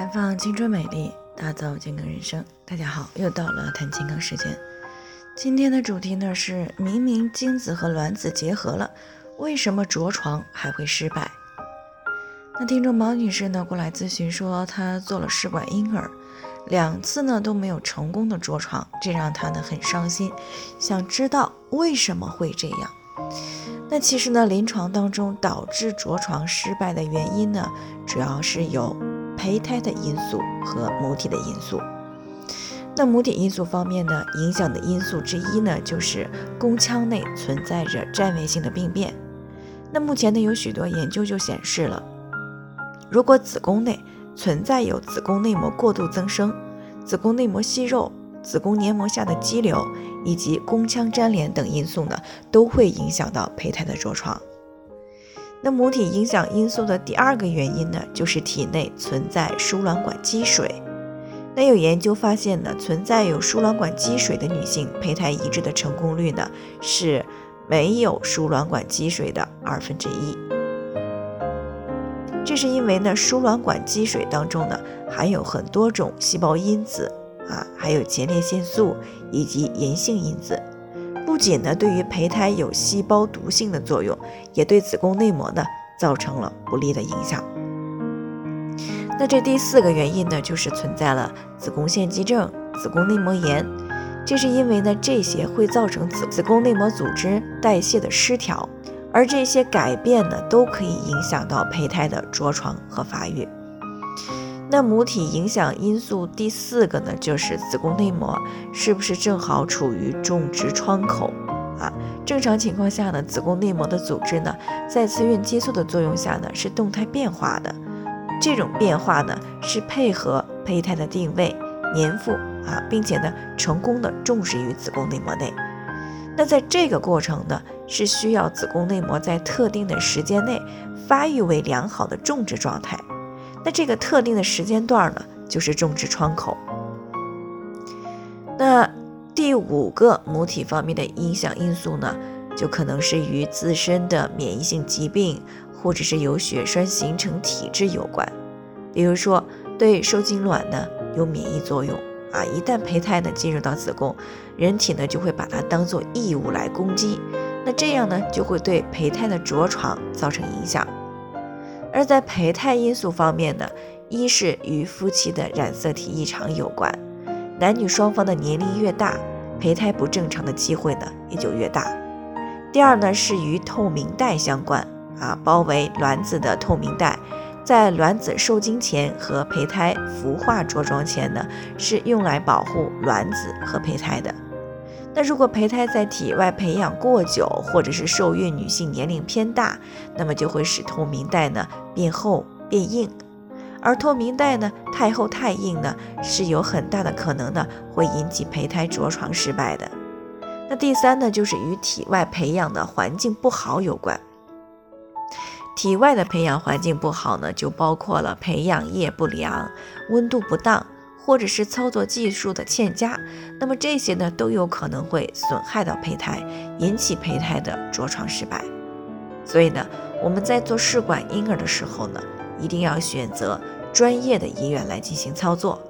绽放青春美丽，打造健康人生。大家好，又到了谈健康时间。今天的主题呢是：明明精子和卵子结合了，为什么着床还会失败？那听众毛女士呢过来咨询说，她做了试管婴儿，两次呢都没有成功的着床，这让她呢很伤心，想知道为什么会这样。那其实呢，临床当中导致着床失败的原因呢，主要是有胚胎的因素和母体的因素。那母体因素方面呢，影响的因素之一呢，就是宫腔内存在着占位性的病变。那目前呢，有许多研究就显示了，如果子宫内存在有子宫内膜过度增生、子宫内膜息肉。子宫黏膜下的肌瘤以及宫腔粘连等因素呢，都会影响到胚胎的着床。那母体影响因素的第二个原因呢，就是体内存在输卵管积水。那有研究发现呢，存在有输卵管积水的女性，胚胎移植的成功率呢是没有输卵管积水的二分之一。这是因为呢，输卵管积水当中呢，含有很多种细胞因子。啊，还有前列腺素以及炎性因子，不仅呢对于胚胎有细胞毒性的作用，也对子宫内膜呢造成了不利的影响。那这第四个原因呢，就是存在了子宫腺肌症、子宫内膜炎，这是因为呢这些会造成子子宫内膜组织代谢的失调，而这些改变呢都可以影响到胚胎的着床和发育。那母体影响因素第四个呢，就是子宫内膜是不是正好处于种植窗口啊？正常情况下呢，子宫内膜的组织呢，在雌孕激素的作用下呢，是动态变化的。这种变化呢，是配合胚胎的定位、粘附啊，并且呢，成功的种植于子宫内膜内。那在这个过程呢，是需要子宫内膜在特定的时间内发育为良好的种植状态。那这个特定的时间段呢，就是种植窗口。那第五个母体方面的影响因素呢，就可能是与自身的免疫性疾病或者是有血栓形成体质有关。比如说，对受精卵呢有免疫作用啊，一旦胚胎呢进入到子宫，人体呢就会把它当做异物来攻击，那这样呢就会对胚胎的着床造成影响。而在胚胎因素方面呢，一是与夫妻的染色体异常有关，男女双方的年龄越大，胚胎不正常的机会呢也就越大。第二呢是与透明带相关啊，包围卵子的透明带，在卵子受精前和胚胎孵化着装前呢，是用来保护卵子和胚胎的。那如果胚胎在体外培养过久，或者是受孕女性年龄偏大，那么就会使透明带呢变厚变硬，而透明带呢太厚太硬呢，是有很大的可能呢会引起胚胎着床失败的。那第三呢，就是与体外培养的环境不好有关。体外的培养环境不好呢，就包括了培养液不良、温度不当。或者是操作技术的欠佳，那么这些呢都有可能会损害到胚胎，引起胚胎的着床失败。所以呢，我们在做试管婴儿的时候呢，一定要选择专业的医院来进行操作。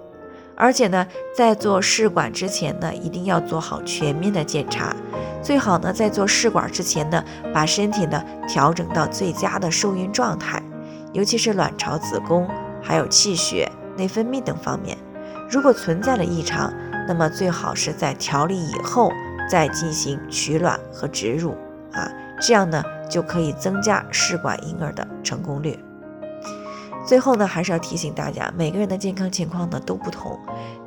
而且呢，在做试管之前呢，一定要做好全面的检查，最好呢在做试管之前呢，把身体呢调整到最佳的受孕状态，尤其是卵巢、子宫还有气血、内分泌等方面。如果存在了异常，那么最好是在调理以后再进行取卵和植入啊，这样呢就可以增加试管婴儿的成功率。最后呢，还是要提醒大家，每个人的健康情况呢都不同，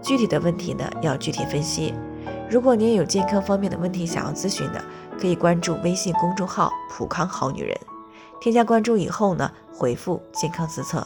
具体的问题呢要具体分析。如果你也有健康方面的问题想要咨询的，可以关注微信公众号“普康好女人”，添加关注以后呢，回复“健康自测”。